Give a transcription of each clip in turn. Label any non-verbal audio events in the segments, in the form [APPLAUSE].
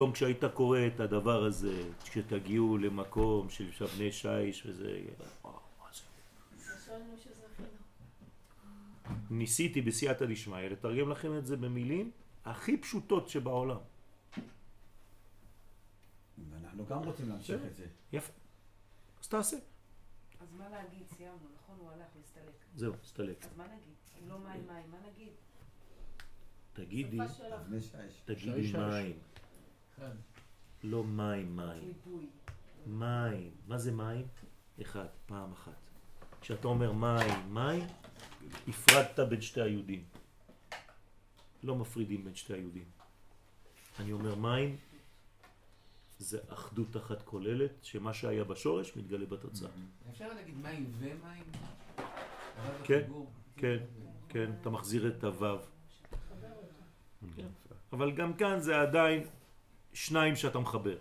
היום כשהיית קורא את הדבר הזה, כשתגיעו למקום של שבני שיש וזה, ניסיתי בסייעתא דשמיא לתרגם לכם את זה במילים הכי פשוטות שבעולם. ואנחנו גם רוצים להמשיך את זה. יפה. אז תעשה. אז מה להגיד? סיימנו, נכון? הוא הלך להסתלק. זהו, הסתלק. אז מה נגיד? אם לא מים מים, מה נגיד? תגידי. תגידי מים. לא מים, מים. מים. מה זה מים? אחד, פעם אחת. כשאתה אומר מים, מים, הפרדת בין שתי היהודים. לא מפרידים בין שתי היהודים. אני אומר מים, זה אחדות אחת כוללת, שמה שהיה בשורש מתגלה בתוצאה. אפשר להגיד מים ומים? כן. כן, כן, אתה מחזיר את הוו. כן. אבל גם כאן זה עדיין שניים שאתה מחבר.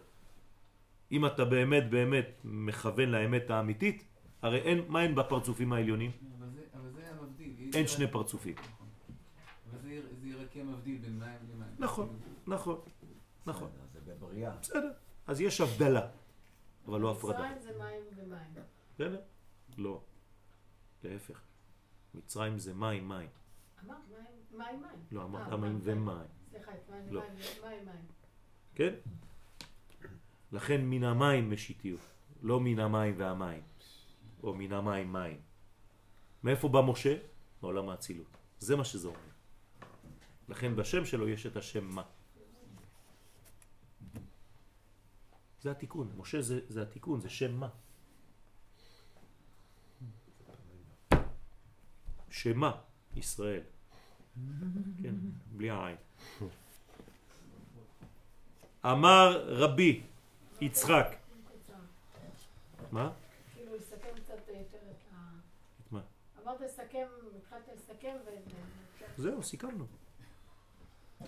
אם אתה באמת באמת מכוון לאמת האמיתית, הרי אין, מה אין בפרצופים העליונים? אבל זה- אבל זה המבדיל. אין שני פרצופים. אבל זה זה יראה כמבדיל בין מים למים. נכון, נכון, נכון. זה בבריאה. בסדר. אז יש הבדלה, אבל לא הפרדה. מצרים זה מים ומים. בסדר? לא. להפך. מצרים זה מים, מים. אמרת מים, מים, מים. לא, אמרת אה, מים ומים. סליחה, את מים, לא. מים, מים. כן? לכן מן המים משיתיות, לא מן המים והמים, או מן המים מים. מאיפה בא משה? מעולם האצילות. זה מה שזה אומר. לכן בשם שלו יש את השם מה. זה התיקון, משה זה, זה התיקון, זה שם מה. שמה ישראל. כן, בלי העין. אמר רבי יצחק. מה? כאילו, לסכם קצת יותר את ה... את מה? אמרת לסכם, התחלת לסכם ו... זהו, סיכמנו.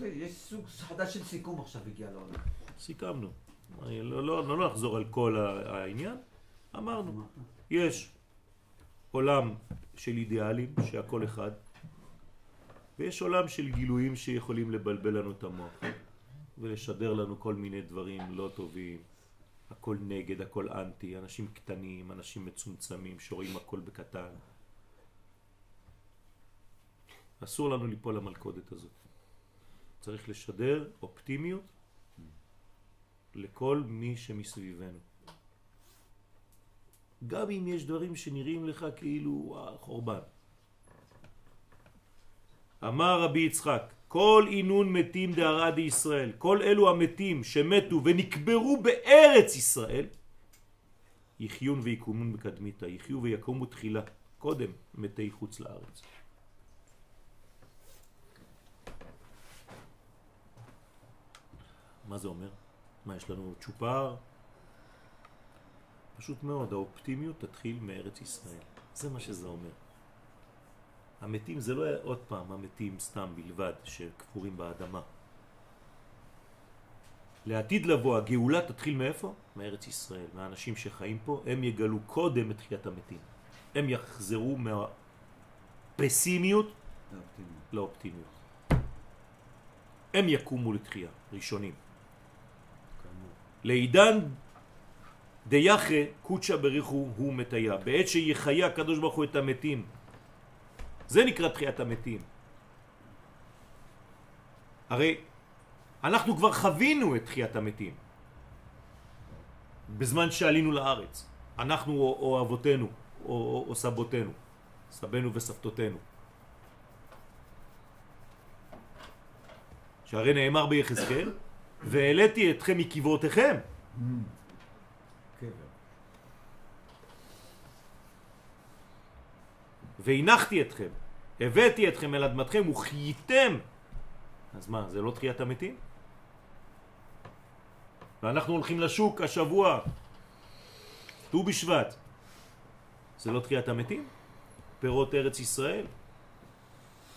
יש סוג חדש של סיכום עכשיו הגיע לעולם. סיכמנו. אני לא, לא, לא נחזור על כל העניין. אמרנו, יש עולם של אידיאלים שהכל אחד, ויש עולם של גילויים שיכולים לבלבל לנו את המוח ולשדר לנו כל מיני דברים לא טובים. הכל נגד, הכל אנטי, אנשים קטנים, אנשים מצומצמים שרואים הכל בקטן. אסור לנו ליפול למלכודת הזאת. צריך לשדר אופטימיות לכל מי שמסביבנו. גם אם יש דברים שנראים לך כאילו חורבן. אמר רבי יצחק, כל אינון מתים דהרה דישראל, כל אלו המתים שמתו ונקברו בארץ ישראל, יחיון ויקומון בקדמיתה, יחיו ויקומו תחילה, קודם מתי חוץ לארץ. מה זה אומר? מה, יש לנו צ'ופר? פשוט מאוד, האופטימיות תתחיל מארץ ישראל. זה מה שזה אומר. המתים זה לא עוד פעם המתים סתם בלבד שקפורים באדמה. לעתיד לבוא הגאולה תתחיל מאיפה? מארץ ישראל, מהאנשים שחיים פה, הם יגלו קודם את תחיית המתים. הם יחזרו מהפסימיות. לאופטימיות. הם יקומו לתחייה, ראשונים. לעידן דיחה קודשא בריחו הוא מתיה. בעת שיחיה הקדוש ברוך הוא את המתים. זה נקרא תחיית המתים. הרי אנחנו כבר חווינו את תחיית המתים בזמן שעלינו לארץ. אנחנו או, או אבותינו או, או, או סבותינו, סבנו וסבתותינו. שהרי נאמר ביחזקאל, והעליתי אתכם מקברותיכם. קבר. והנחתי אתכם, הבאתי אתכם אל אדמתכם וחייתם. אז מה, זה לא תחיית המתים? ואנחנו הולכים לשוק השבוע, ט"ו בשבט. זה לא תחיית המתים? פירות ארץ ישראל?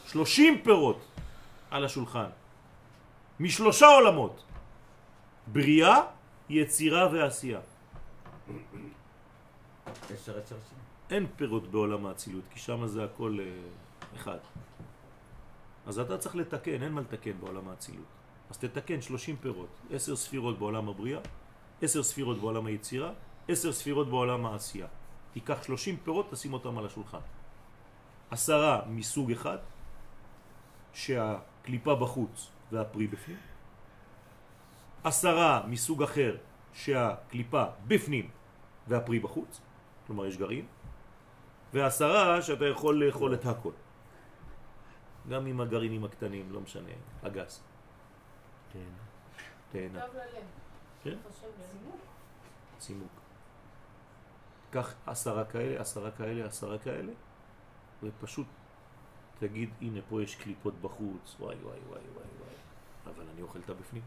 שלושים פירות על השולחן. משלושה עולמות. בריאה, יצירה ועשייה. אין פירות בעולם האצילות, כי שם זה הכל אה, אחד. אז אתה צריך לתקן, אין מה לתקן בעולם האצילות. אז תתקן 30 פירות, 10 ספירות בעולם הבריאה, 10 ספירות בעולם היצירה, 10 ספירות בעולם העשייה. תיקח 30 פירות, תשים אותם על השולחן. עשרה מסוג אחד, שהקליפה בחוץ והפרי בפנים. עשרה מסוג אחר, שהקליפה בפנים והפרי בחוץ, כלומר יש גרעין, ועשרה שאתה יכול לאכול את הכל. גם עם הגרעינים הקטנים, לא משנה, הגס. כן. תהנה. טוב ללב. כן. לב. צימוק. קח עשרה כאלה, עשרה כאלה, עשרה כאלה, ופשוט תגיד, הנה פה יש קליפות בחוץ, וואי וואי וואי וואי וואי, אבל אני אוכל את הבפנים.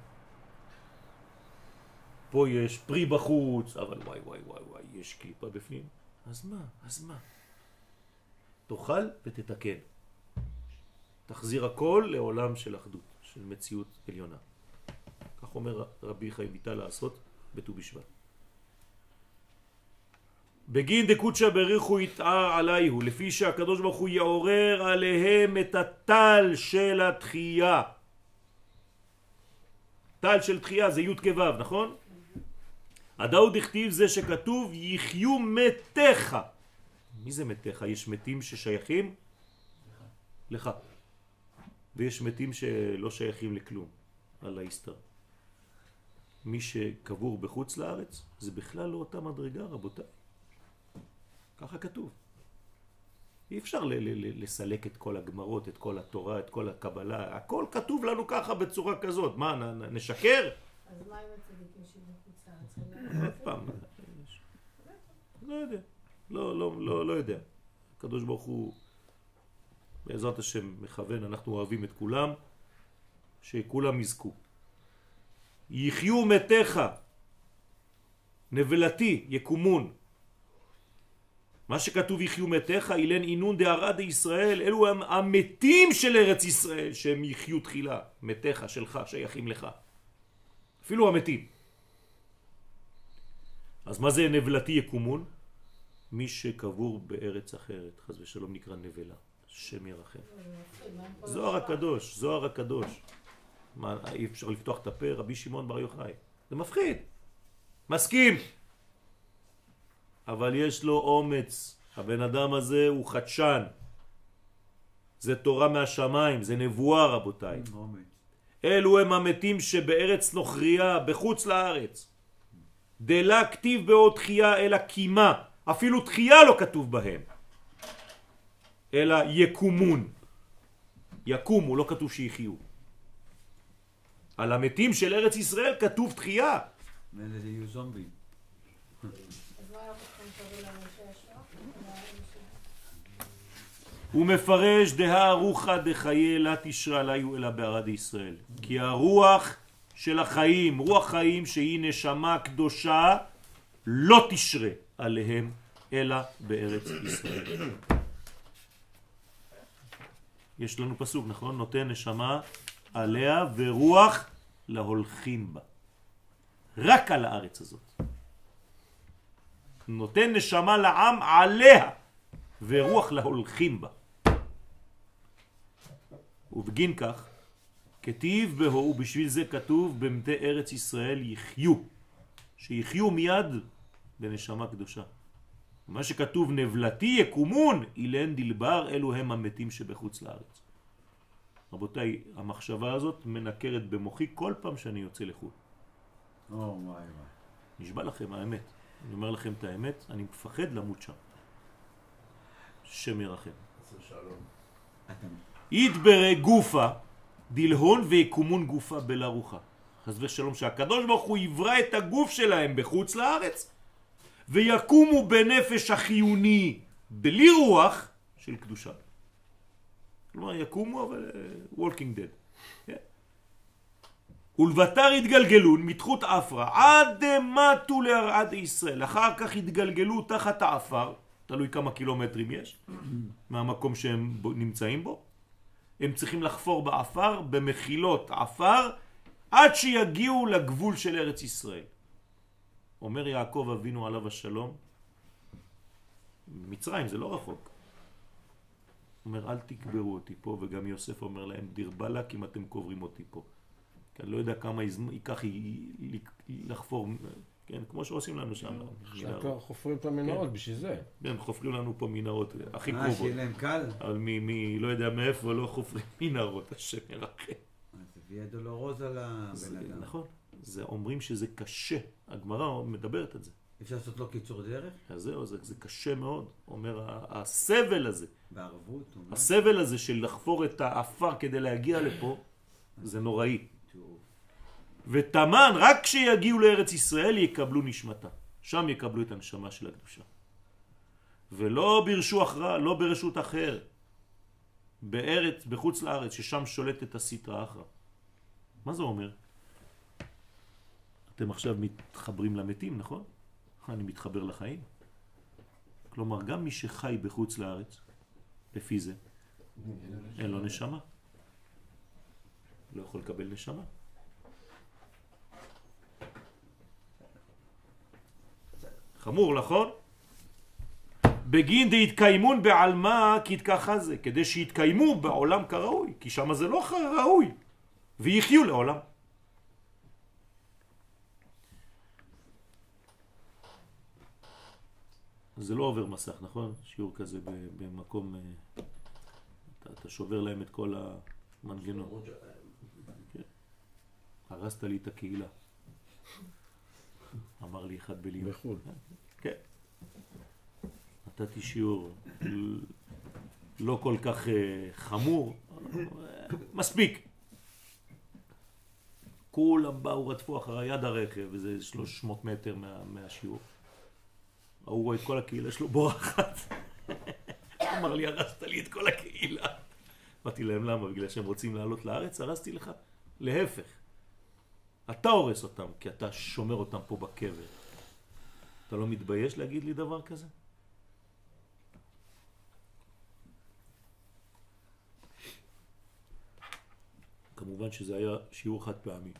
פה יש פרי בחוץ, אבל וואי וואי וואי וואי, יש קליפה בפנים. אז מה? אז מה? תאכל ותתקן. תחזיר הכל לעולם של אחדות, של מציאות עליונה. כך אומר רבי חיים ויטל לעשות בט"ו בשבט. בגין דקודשא בריחו יתער עליהו, לפי שהקדוש ברוך הוא יעורר עליהם את הטל של התחייה. טל של תחייה זה י' כו', נכון? הדאוד דכתיב זה שכתוב יחיו מתיך. מי זה מתיך? יש מתים ששייכים לך. ויש מתים שלא שייכים לכלום, על ההסתר. מי שקבור בחוץ לארץ זה בכלל לא אותה מדרגה, רבותיי. ככה כתוב. אי אפשר לסלק את כל הגמרות, את כל התורה, את כל הקבלה, הכל כתוב לנו ככה בצורה כזאת. מה, נ- נ- נשקר? אז מה עם הצדיקים שבחוץ לארץ? צריכים עוד פעם, לא יודע, לא, לא, לא, לא יודע. הקדוש ברוך הוא בעזרת השם מכוון, אנחנו אוהבים את כולם, שכולם יזכו. יחיו מתיך, נבלתי, יקומון. מה שכתוב יחיו מתיך, אילן אינון דהרה דישראל, אלו הם המתים של ארץ ישראל, שהם יחיו תחילה, מתיך, שלך, שייכים לך. אפילו המתים. אז מה זה נבלתי יקומון? מי שקבור בארץ אחרת, חז ושלום נקרא נבלה, שם ירחם. זוהר הקדוש, זוהר הקדוש. מה, אי אפשר לפתוח את הפה, רבי שמעון בר יוחאי. זה מפחיד. מסכים. אבל יש לו אומץ. הבן אדם הזה הוא חדשן. זה תורה מהשמיים, זה נבואה רבותיי. אומץ. אלו הם המתים שבארץ נוכריה, בחוץ לארץ. דלה כתיב בעוד תחייה אלא קימה, אפילו תחייה לא כתוב בהם. אלא יקומון. יקומו, לא כתוב שיחיו. על המתים של ארץ ישראל כתוב תחייה. אלה יהיו זומבים. הוא מפרש דהה רוחא דחיי לה תשרה עליו אלא בערד ישראל. כי הרוח של החיים, רוח חיים שהיא נשמה קדושה, לא תשרה עליהם אלא בארץ ישראל. יש לנו פסוק, נכון? נותן נשמה עליה ורוח להולכים בה. רק על הארץ הזאת. נותן נשמה לעם עליה ורוח להולכים בה. ובגין כך, כתיב בהו, ובשביל זה כתוב במתי ארץ ישראל יחיו, שיחיו מיד בנשמה קדושה. מה שכתוב נבלתי יקומון, אילן דלבר, אלו הם המתים שבחוץ לארץ. רבותיי, המחשבה הזאת מנקרת במוחי כל פעם שאני יוצא לחו"ל. או וואי וואי. נשבע לכם האמת. אני אומר לכם את האמת, אני מפחד למות שם. שם ירחם. יתברא גופה דלהון ויקומון גופה בלה רוחה. חס ושלום שהקדוש ברוך הוא יברא את הגוף שלהם בחוץ לארץ ויקומו בנפש החיוני בלי רוח של קדושה. כלומר יקומו אבל dead. Yeah. ולבטר התגלגלון מתחות אפרה עד דמתו להרעד ישראל. אחר כך התגלגלו תחת האפר, תלוי כמה קילומטרים יש מהמקום שהם נמצאים בו. הם צריכים לחפור באפר, במחילות עפר, עד שיגיעו לגבול של ארץ ישראל. אומר יעקב אבינו עליו השלום, מצרים זה לא רחוק. אומר אל תקברו אותי פה, וגם יוסף אומר להם דיר בלק אם אתם קוברים אותי פה. כי אני לא יודע כמה ייקח לחפור, כן, כמו שעושים לנו שם. חופרים את המנהרות בשביל זה. כן, חופרים לנו פה מנהרות הכי אה, קרובות. שיהיה להם קל? אבל מי, מי, לא יודע מאיפה, לא חופרים מנהרות, השם ירחם. אז זה ויה דולורוזה זה- לבן אדם. נכון, זה אומרים שזה קשה, הגמרא מדברת את זה. אפשר לעשות לו קיצור דרך? אז זהו, זה, זה קשה מאוד, אומר הסבל הזה, בערבות? או מה? הסבל הזה של לחפור את האפר כדי להגיע לפה, זה נוראי. ותמן, רק כשיגיעו לארץ ישראל יקבלו נשמתה. שם יקבלו את הנשמה של הקדושה. ולא ברשו אחרא, לא ברשות אחר. בארץ, בחוץ לארץ, ששם שולטת הסטרא אחרא. מה זה אומר? אתם עכשיו מתחברים למתים, נכון? אני מתחבר לחיים. כלומר, גם מי שחי בחוץ לארץ, לפי זה, אין לו נשמה. לא יכול לקבל נשמה. חמור, נכון? בגין דהתקיימון בעלמא כתכחה זה, כדי שיתקיימו בעולם כראוי, כי שם זה לא ראוי, ויחיו לעולם. זה לא עובר מסך, נכון? שיעור כזה במקום, אה, אתה, אתה שובר להם את כל המנגנון. כן. הרסת לי את הקהילה. אמר לי אחד בלימוד. בחו"ל. כן. נתתי שיעור לא כל כך אה, חמור, אה, מספיק. כולם באו, רדפו אחרי יד הרכב, וזה 300 מטר מה, מהשיעור. ההוא רואה את כל הקהילה שלו בורחת. אמר לי, הרסת לי את כל הקהילה. אמרתי להם, למה? בגלל שהם רוצים לעלות לארץ? הרסתי לך? להפך. אתה הורס אותם, כי אתה שומר אותם פה בקבר. אתה לא מתבייש להגיד לי דבר כזה? כמובן שזה היה שיעור חד פעמי.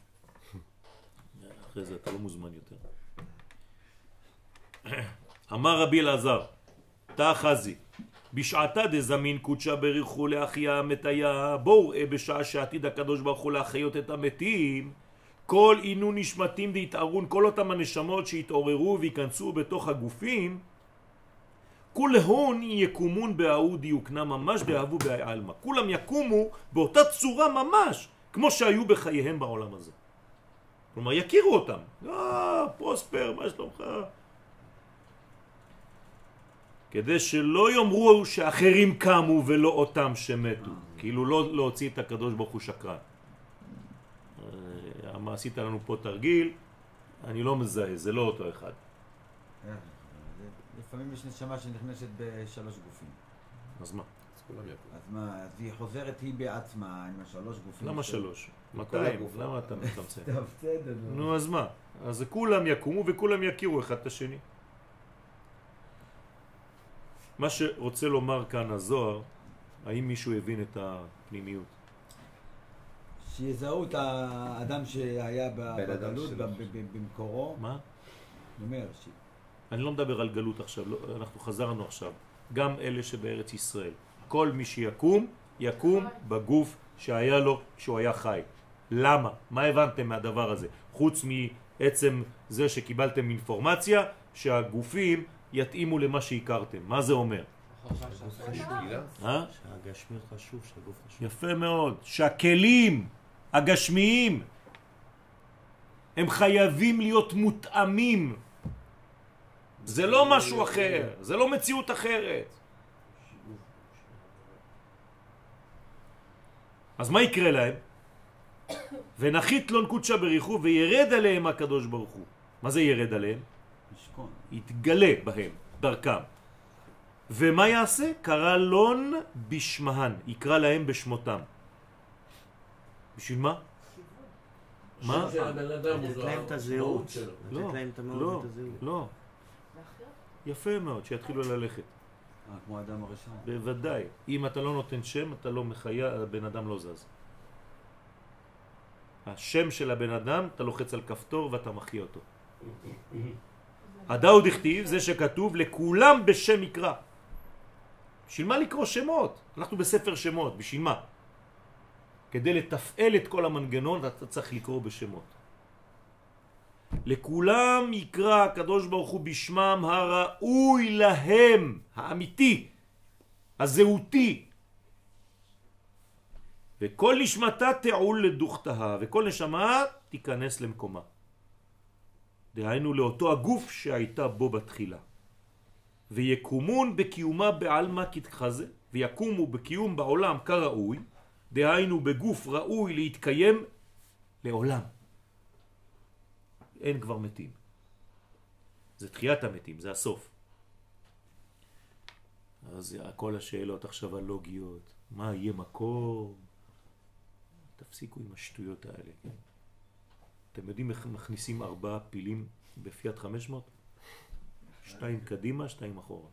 אחרי זה אתה לא מוזמן יותר. אמר רבי אלעזר, תא חזי, בשעתה דזמין קודשה בריחו לאחיה המתיה, בואו ראה בשעה שעתיד הקדוש ברוך הוא להחיות את המתים, כל עינו נשמתים דהתערון, כל אותם הנשמות שהתעוררו וייכנסו בתוך הגופים, כולהון יקומון בהאו דיוקנה ממש דאהבו בעלמא. כולם יקומו באותה צורה ממש, כמו שהיו בחייהם בעולם הזה. כלומר, יכירו אותם. אה, פרוספר, מה שלומך? כדי שלא יאמרו שאחרים קמו ולא אותם שמתו. כאילו לא להוציא את הקדוש ברוך הוא שקרן. אה, מה עשית לנו פה תרגיל, אני לא מזהה, זה לא אותו אחד. אה, לפעמים יש נשמה שנכנסת בשלוש גופים. אז מה? אז מה, אז היא חוזרת היא בעצמה עם השלוש גופים. למה של- שלוש? כל 200, הגוף. למה אתה [LAUGHS] מצמצם? טוב, בסדר. נו. נו אז מה? אז כולם יקומו וכולם יכירו אחד את השני. מה שרוצה לומר כאן הזוהר, האם מישהו הבין את הפנימיות? שיזהו את האדם שהיה בגלות, במקורו. מה? אני אומר, ש- אני לא מדבר על גלות עכשיו, לא, אנחנו חזרנו עכשיו. גם אלה שבארץ ישראל. כל מי שיקום, יקום בגוף שהיה לו כשהוא היה חי. למה? מה הבנתם מהדבר הזה? חוץ מעצם זה שקיבלתם אינפורמציה שהגופים יתאימו למה שהכרתם. מה זה אומר? אה? שהגשמי חשוב, שהגוף חשוב. יפה מאוד. שהכלים הגשמיים הם חייבים להיות מותאמים. זה לא משהו אחר, זה לא מציאות אחרת. אז מה יקרה להם? [COUGHS] ונחית לון קודשה בריחו וירד עליהם הקדוש ברוך הוא. מה זה ירד עליהם? משכון. יתגלה בהם, דרכם. ומה יעשה? קרא לון בשמהן, יקרא להם בשמותם. בשביל מה? מה? לתת להם את הזהות. שלו. לא, לתת להם את המהות לא, ואת הזהות. לא. יפה מאוד, שיתחילו ללכת. כמו האדם הראשון. בוודאי. אם אתה לא נותן שם, אתה לא מחיה, הבן אדם לא זז. השם של הבן אדם, אתה לוחץ על כפתור ואתה מחיה אותו. הדאו דכתיב זה שכתוב לכולם בשם יקרא. בשביל מה לקרוא שמות? אנחנו בספר שמות, בשביל מה? כדי לתפעל את כל המנגנון אתה צריך לקרוא בשמות. לכולם יקרא הקדוש ברוך הוא בשמם הראוי להם, האמיתי, הזהותי. וכל נשמתה תעול לדוכתה, וכל נשמה תיכנס למקומה. דהיינו לאותו הגוף שהייתה בו בתחילה. ויקומון בקיומה בעלמא כתחזה, ויקומו בקיום בעולם כראוי, דהיינו בגוף ראוי להתקיים לעולם. אין כבר מתים. זה תחיית המתים, זה הסוף. אז כל השאלות עכשיו הלוגיות, מה יהיה מקור? תפסיקו עם השטויות האלה? אתם יודעים איך מכניסים ארבעה פילים בפיאט 500? שתיים קדימה, שתיים אחורה.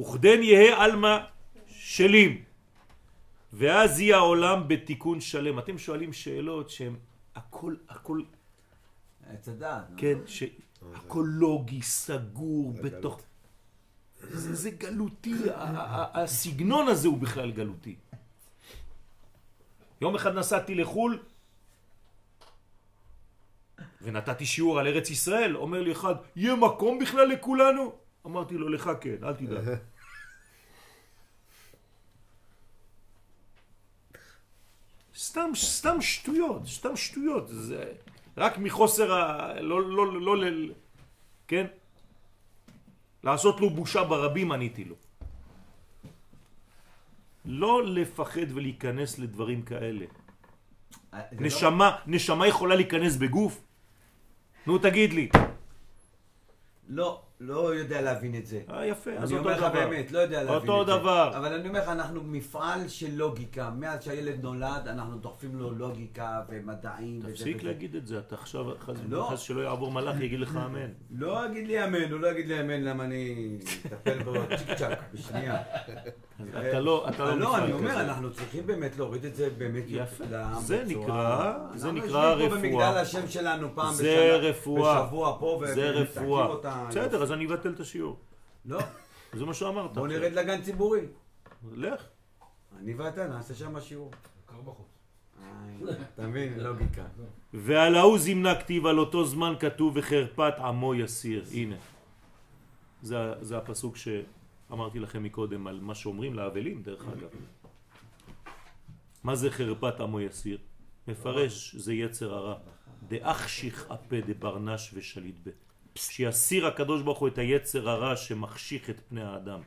וכדן יהא עלמא שלים, ואז יהיה העולם בתיקון שלם. אתם שואלים שאלות שהן הכל, הכל, עץ הדעת. נו. כן, שהכל לוגי, סגור, בתוך... זה, גלותי, הסגנון הזה הוא בכלל גלותי. יום אחד נסעתי לחו"ל ונתתי שיעור על ארץ ישראל, אומר לי אחד, יהיה מקום בכלל לכולנו? אמרתי לו, לך כן, אל תדאג. [LAUGHS] סתם, סתם שטויות, סתם שטויות. זה רק מחוסר ה... לא, לא, לא, לא, כן? לעשות לו בושה ברבים עניתי לו. לא לפחד ולהיכנס לדברים כאלה. אה, לא- נשמה, נשמה יכולה להיכנס בגוף? נו תגיד לי. לא, לא יודע להבין את זה. אה יפה, אז אני אותו אומר לך דבר. באמת, לא יודע להבין אותו את זה. דבר. אבל אני אומר לך, אנחנו מפעל של לוגיקה. מאז שהילד נולד, אנחנו דוחפים לו לוגיקה ומדעים וזה תפסיק וזה. להגיד את זה, אתה עכשיו חס לא. שלא יעבור מלאך יגיד לך אמן. לא יגיד לי אמן, הוא לא יגיד לי אמן למה אני אטפל בו צ'יק צ'אק בשנייה. אז אתה לא, אתה לא לא, אני אומר. אנחנו צריכים באמת להוריד את זה באמת יפה. לעם זה נקרא- זה אנחנו נקרא יושבים פה רפואה. במגדל השם שלנו פעם זה בשנה, רפואה. בשבוע פה, זה ומתקים רפואה. אותה. בסדר, אז אני אבטל את השיעור. לא, זה מה שאמרת. בוא נרד לגן ציבורי. לך. אני ואתה נעשה שם שיעור. קר בחוץ. איי, אתה מבין? לוגיקה. ועל ההוא זימנה כתיב על אותו זמן כתוב וחרפת עמו יסיר. הנה. זה, זה הפסוק שאמרתי לכם מקודם על מה שאומרים לאבלים דרך אגב. מה זה חרפת עמו יסיר? מפרש זה יצר הרע. דאחשיך אפה דברנש ושליט ב. שיסיר הקדוש ברוך הוא את היצר הרע שמחשיך את פני האדם.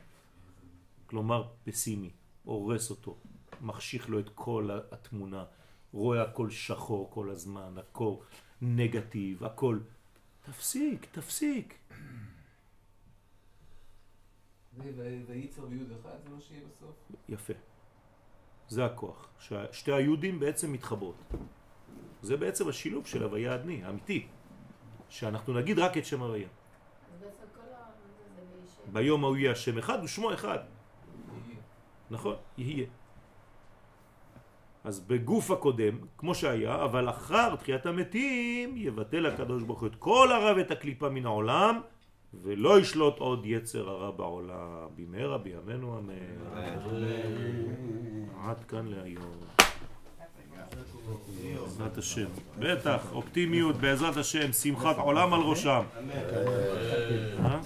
כלומר פסימי, הורס אותו, מחשיך לו את כל התמונה, רואה הכל שחור כל הזמן, הכל נגטיב, הכל... תפסיק, תפסיק. וייצר ביוד אחד, זה מה שיהיה בסוף? יפה. זה הכוח. שתי היהודים בעצם מתחברות. זה בעצם השילוב של הוויה אדני, האמיתי. שאנחנו נגיד רק את שם הוויה. ביום ההוא יהיה השם אחד ושמו אחד. יהיה. נכון, יהיה. אז בגוף הקודם, כמו שהיה, אבל אחר תחיית המתים, יבטל הקדוש ברוך הוא את כל הרע ואת הקליפה מן העולם, ולא ישלוט עוד יצר הרע בעולם. במהרה בימינו אמן. עד כאן להיום. בעזרת השם. בטח, אופטימיות, בעזרת השם, שמחת עולם על ראשם. אה?